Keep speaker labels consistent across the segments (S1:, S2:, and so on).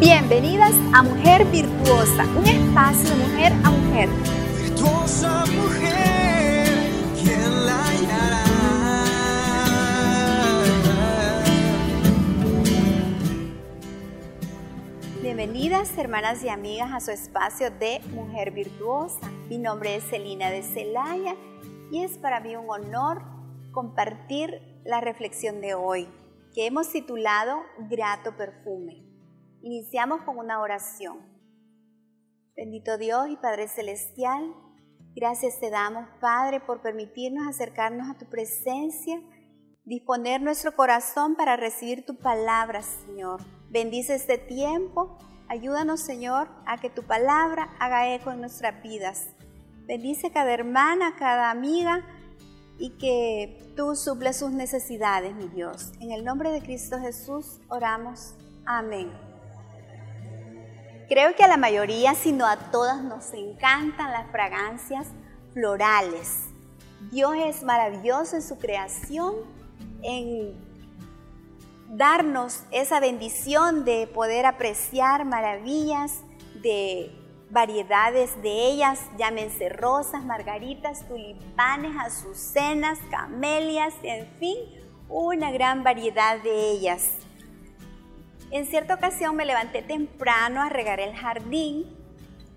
S1: Bienvenidas a Mujer Virtuosa, un espacio de mujer a mujer.
S2: Virtuosa mujer, ¿quién la hallará?
S1: Bienvenidas hermanas y amigas a su espacio de Mujer Virtuosa. Mi nombre es Celina de Celaya y es para mí un honor compartir la reflexión de hoy que hemos titulado Grato Perfume. Iniciamos con una oración. Bendito Dios y Padre Celestial, gracias te damos, Padre, por permitirnos acercarnos a tu presencia, disponer nuestro corazón para recibir tu palabra, Señor. Bendice este tiempo, ayúdanos, Señor, a que tu palabra haga eco en nuestras vidas. Bendice cada hermana, cada amiga y que tú suples sus necesidades, mi Dios. En el nombre de Cristo Jesús oramos. Amén. Creo que a la mayoría, sino a todas, nos encantan las fragancias florales. Dios es maravilloso en su creación, en darnos esa bendición de poder apreciar maravillas de variedades de ellas, llámense rosas, margaritas, tulipanes, azucenas, camelias, en fin, una gran variedad de ellas. En cierta ocasión me levanté temprano a regar el jardín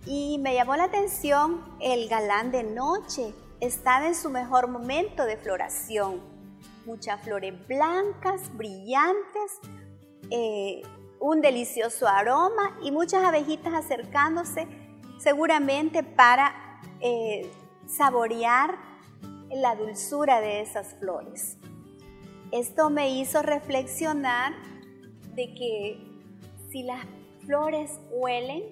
S1: y me llamó la atención el galán de noche. Estaba en su mejor momento de floración. Muchas flores blancas, brillantes, eh, un delicioso aroma y muchas abejitas acercándose seguramente para eh, saborear la dulzura de esas flores. Esto me hizo reflexionar de que si las flores huelen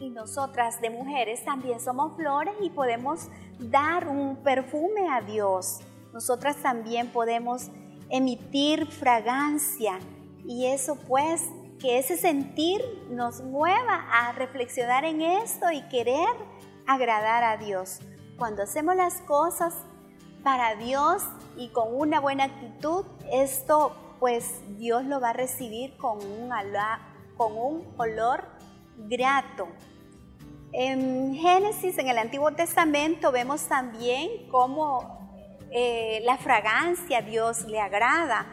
S1: y nosotras de mujeres también somos flores y podemos dar un perfume a Dios, nosotras también podemos emitir fragancia y eso pues que ese sentir nos mueva a reflexionar en esto y querer agradar a Dios. Cuando hacemos las cosas para Dios y con una buena actitud, esto pues Dios lo va a recibir con un, olor grato. En Génesis, en el Antiguo Testamento, vemos también cómo eh, la fragancia a Dios le agrada.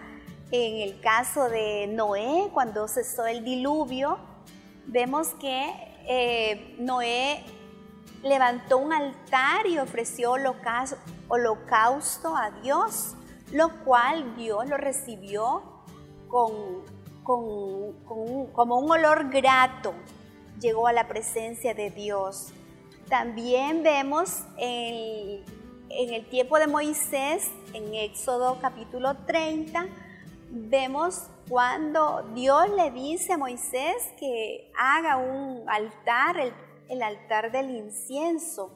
S1: En el caso de Noé, cuando cesó el diluvio, vemos que eh, Noé levantó un altar y ofreció holocausto a Dios lo cual Dios lo recibió con, como un olor grato, llegó a la presencia de Dios. También vemos en, en el tiempo de Moisés, en Éxodo capítulo 30, vemos cuando Dios le dice a Moisés que haga un altar, el, altar del incienso,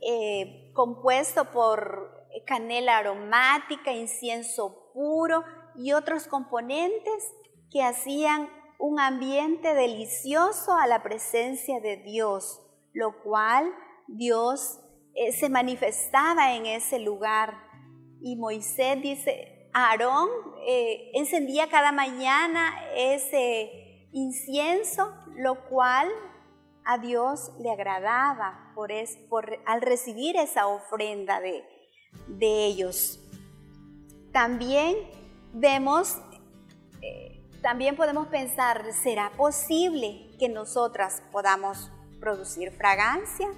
S1: eh, compuesto por canela aromática, incienso puro y otros componentes que hacían un ambiente delicioso a la presencia de Dios, lo cual Dios eh, se manifestaba en ese lugar. Y Moisés dice, Aarón eh, encendía cada mañana ese incienso, lo cual a Dios le agradaba por, por al recibir esa ofrenda de, de ellos. También vemos, eh, también podemos pensar, ¿será posible que nosotras podamos producir fragancia?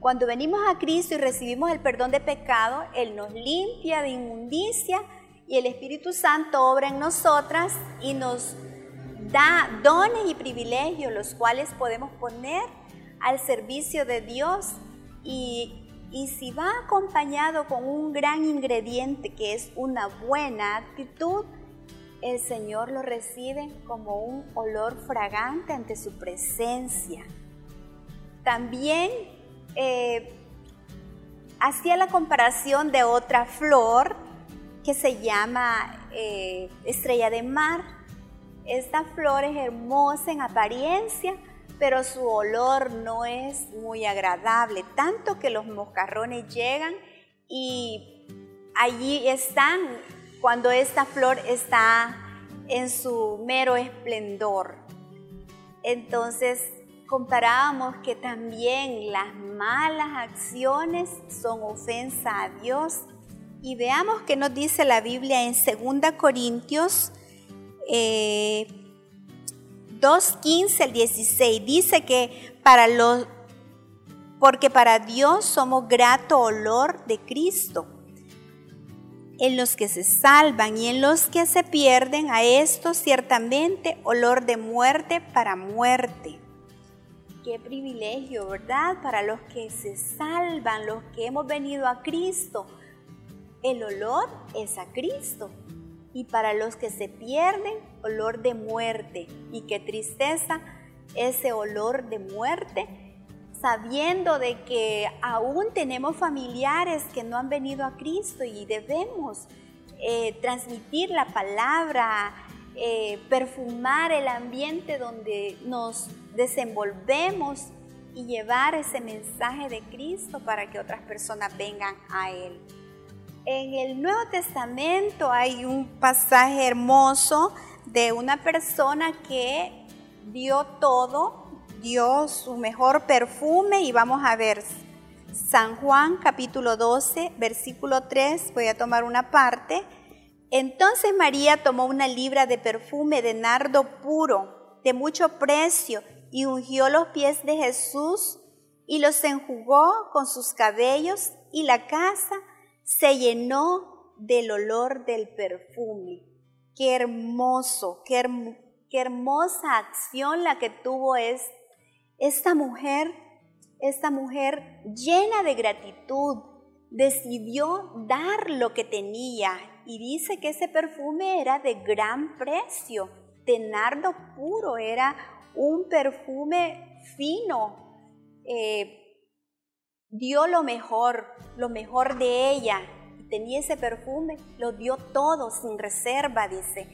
S1: Cuando venimos a Cristo y recibimos el perdón de pecado, Él nos limpia de inmundicia y el Espíritu Santo obra en nosotras y nos da dones y privilegios los cuales podemos poner al servicio de Dios y y si va acompañado con un gran ingrediente que es una buena actitud, el Señor lo recibe como un olor fragante ante su presencia. También eh, hacía la comparación de otra flor que se llama eh, estrella de mar. Esta flor es hermosa en apariencia, pero su olor no es muy agradable, tanto que los moscarrones llegan y allí están cuando esta flor está en su mero esplendor. Entonces comparábamos que también las malas acciones son ofensa a Dios. Y veamos qué nos dice la Biblia en 2 Corintios eh, 2.15 al 16. Dice que para los, porque para Dios somos grato olor de Cristo en los que se salvan y en los que se pierden, a esto ciertamente olor de muerte para muerte. Qué privilegio, ¿verdad? Para los que se salvan, los que hemos venido a Cristo. El olor es a Cristo. Y para los que se pierden, olor de muerte. Y qué tristeza ese olor de muerte sabiendo de que aún tenemos familiares que no han venido a Cristo y debemos eh, transmitir la palabra, eh, perfumar el ambiente donde nos desenvolvemos y llevar ese mensaje de Cristo para que otras personas vengan a Él. En el Nuevo Testamento hay un pasaje hermoso de una persona que dio todo dio su mejor perfume y vamos a ver San Juan capítulo 12, versículo 3, voy a tomar una parte. Entonces María tomó una libra de perfume de nardo puro, de mucho precio, y ungió los pies de Jesús y los enjugó con sus cabellos y la casa se llenó del olor del perfume. Qué hermoso, qué, hermosa acción la que tuvo este esta mujer, esta mujer llena de gratitud, decidió dar lo que tenía y dice que ese perfume era de gran precio, de nardo puro, era un perfume fino. Eh, dio lo mejor, lo mejor de ella. Tenía ese perfume, lo dio todo sin reserva, dice.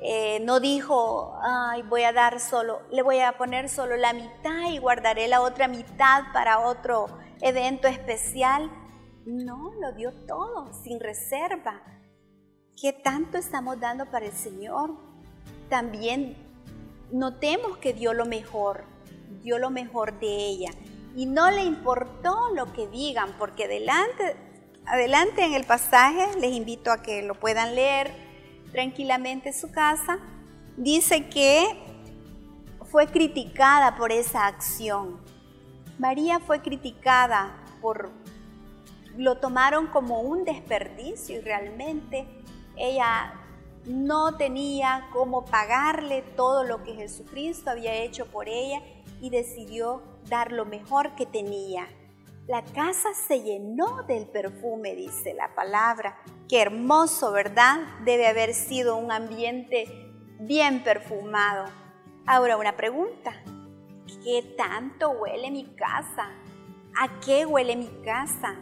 S1: Eh, no dijo, ay, voy a dar solo, le voy a poner solo la mitad y guardaré la otra mitad para otro evento especial. No, lo dio todo, sin reserva. ¿Qué tanto estamos dando para el Señor? También notemos que dio lo mejor, dio lo mejor de ella. Y no le importó lo que digan, porque adelante, adelante en el pasaje, les invito a que lo puedan leer, tranquilamente su casa, dice que fue criticada por esa acción. María fue criticada por, lo tomaron como un desperdicio y realmente ella no tenía cómo pagarle todo lo que Jesucristo había hecho por ella y decidió dar lo mejor que tenía. La casa se llenó del perfume, dice la palabra. Qué hermoso, ¿verdad? Debe haber sido un ambiente bien perfumado. Ahora una pregunta. ¿Qué tanto huele mi casa? ¿A qué huele mi casa?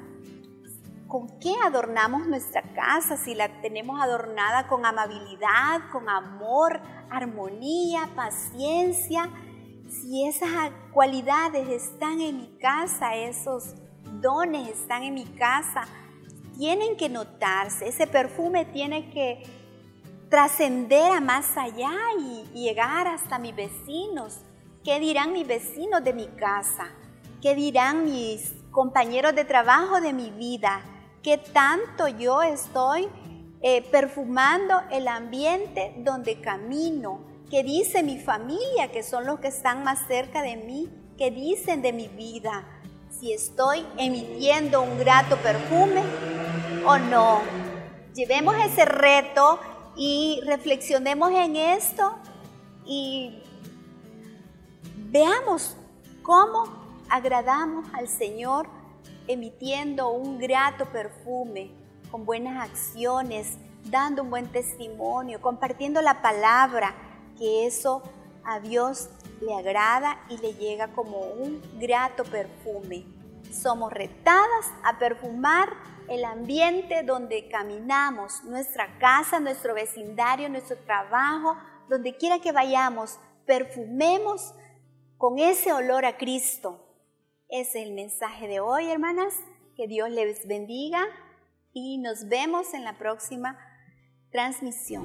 S1: ¿Con qué adornamos nuestra casa? Si la tenemos adornada con amabilidad, con amor, armonía, paciencia, si esas cualidades están en mi casa, esos dones están en mi casa, tienen que notarse, ese perfume tiene que trascender a más allá y, llegar hasta mis vecinos. ¿Qué dirán mis vecinos de mi casa? ¿Qué dirán mis compañeros de trabajo de mi vida? ¿Qué tanto yo estoy eh, perfumando el ambiente donde camino? ¿Qué dice mi familia, que son los que están más cerca de mí? ¿Qué dicen de mi vida? Si estoy emitiendo un grato perfume o no. Llevemos ese reto y reflexionemos en esto y veamos cómo agradamos al Señor emitiendo un grato perfume con buenas acciones, dando un buen testimonio, compartiendo la palabra que eso a Dios le agrada y le llega como un grato perfume. Somos retadas a perfumar el ambiente donde caminamos, nuestra casa, nuestro vecindario, nuestro trabajo, donde quiera que vayamos, perfumemos con ese olor a Cristo es el mensaje de hoy, hermanas. Que Dios les bendiga y nos vemos en la próxima transmisión.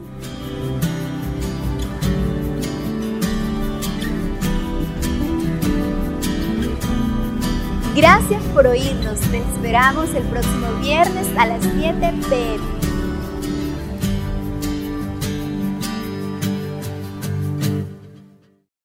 S1: Gracias por oírnos. Te esperamos el próximo viernes a las 7 pm.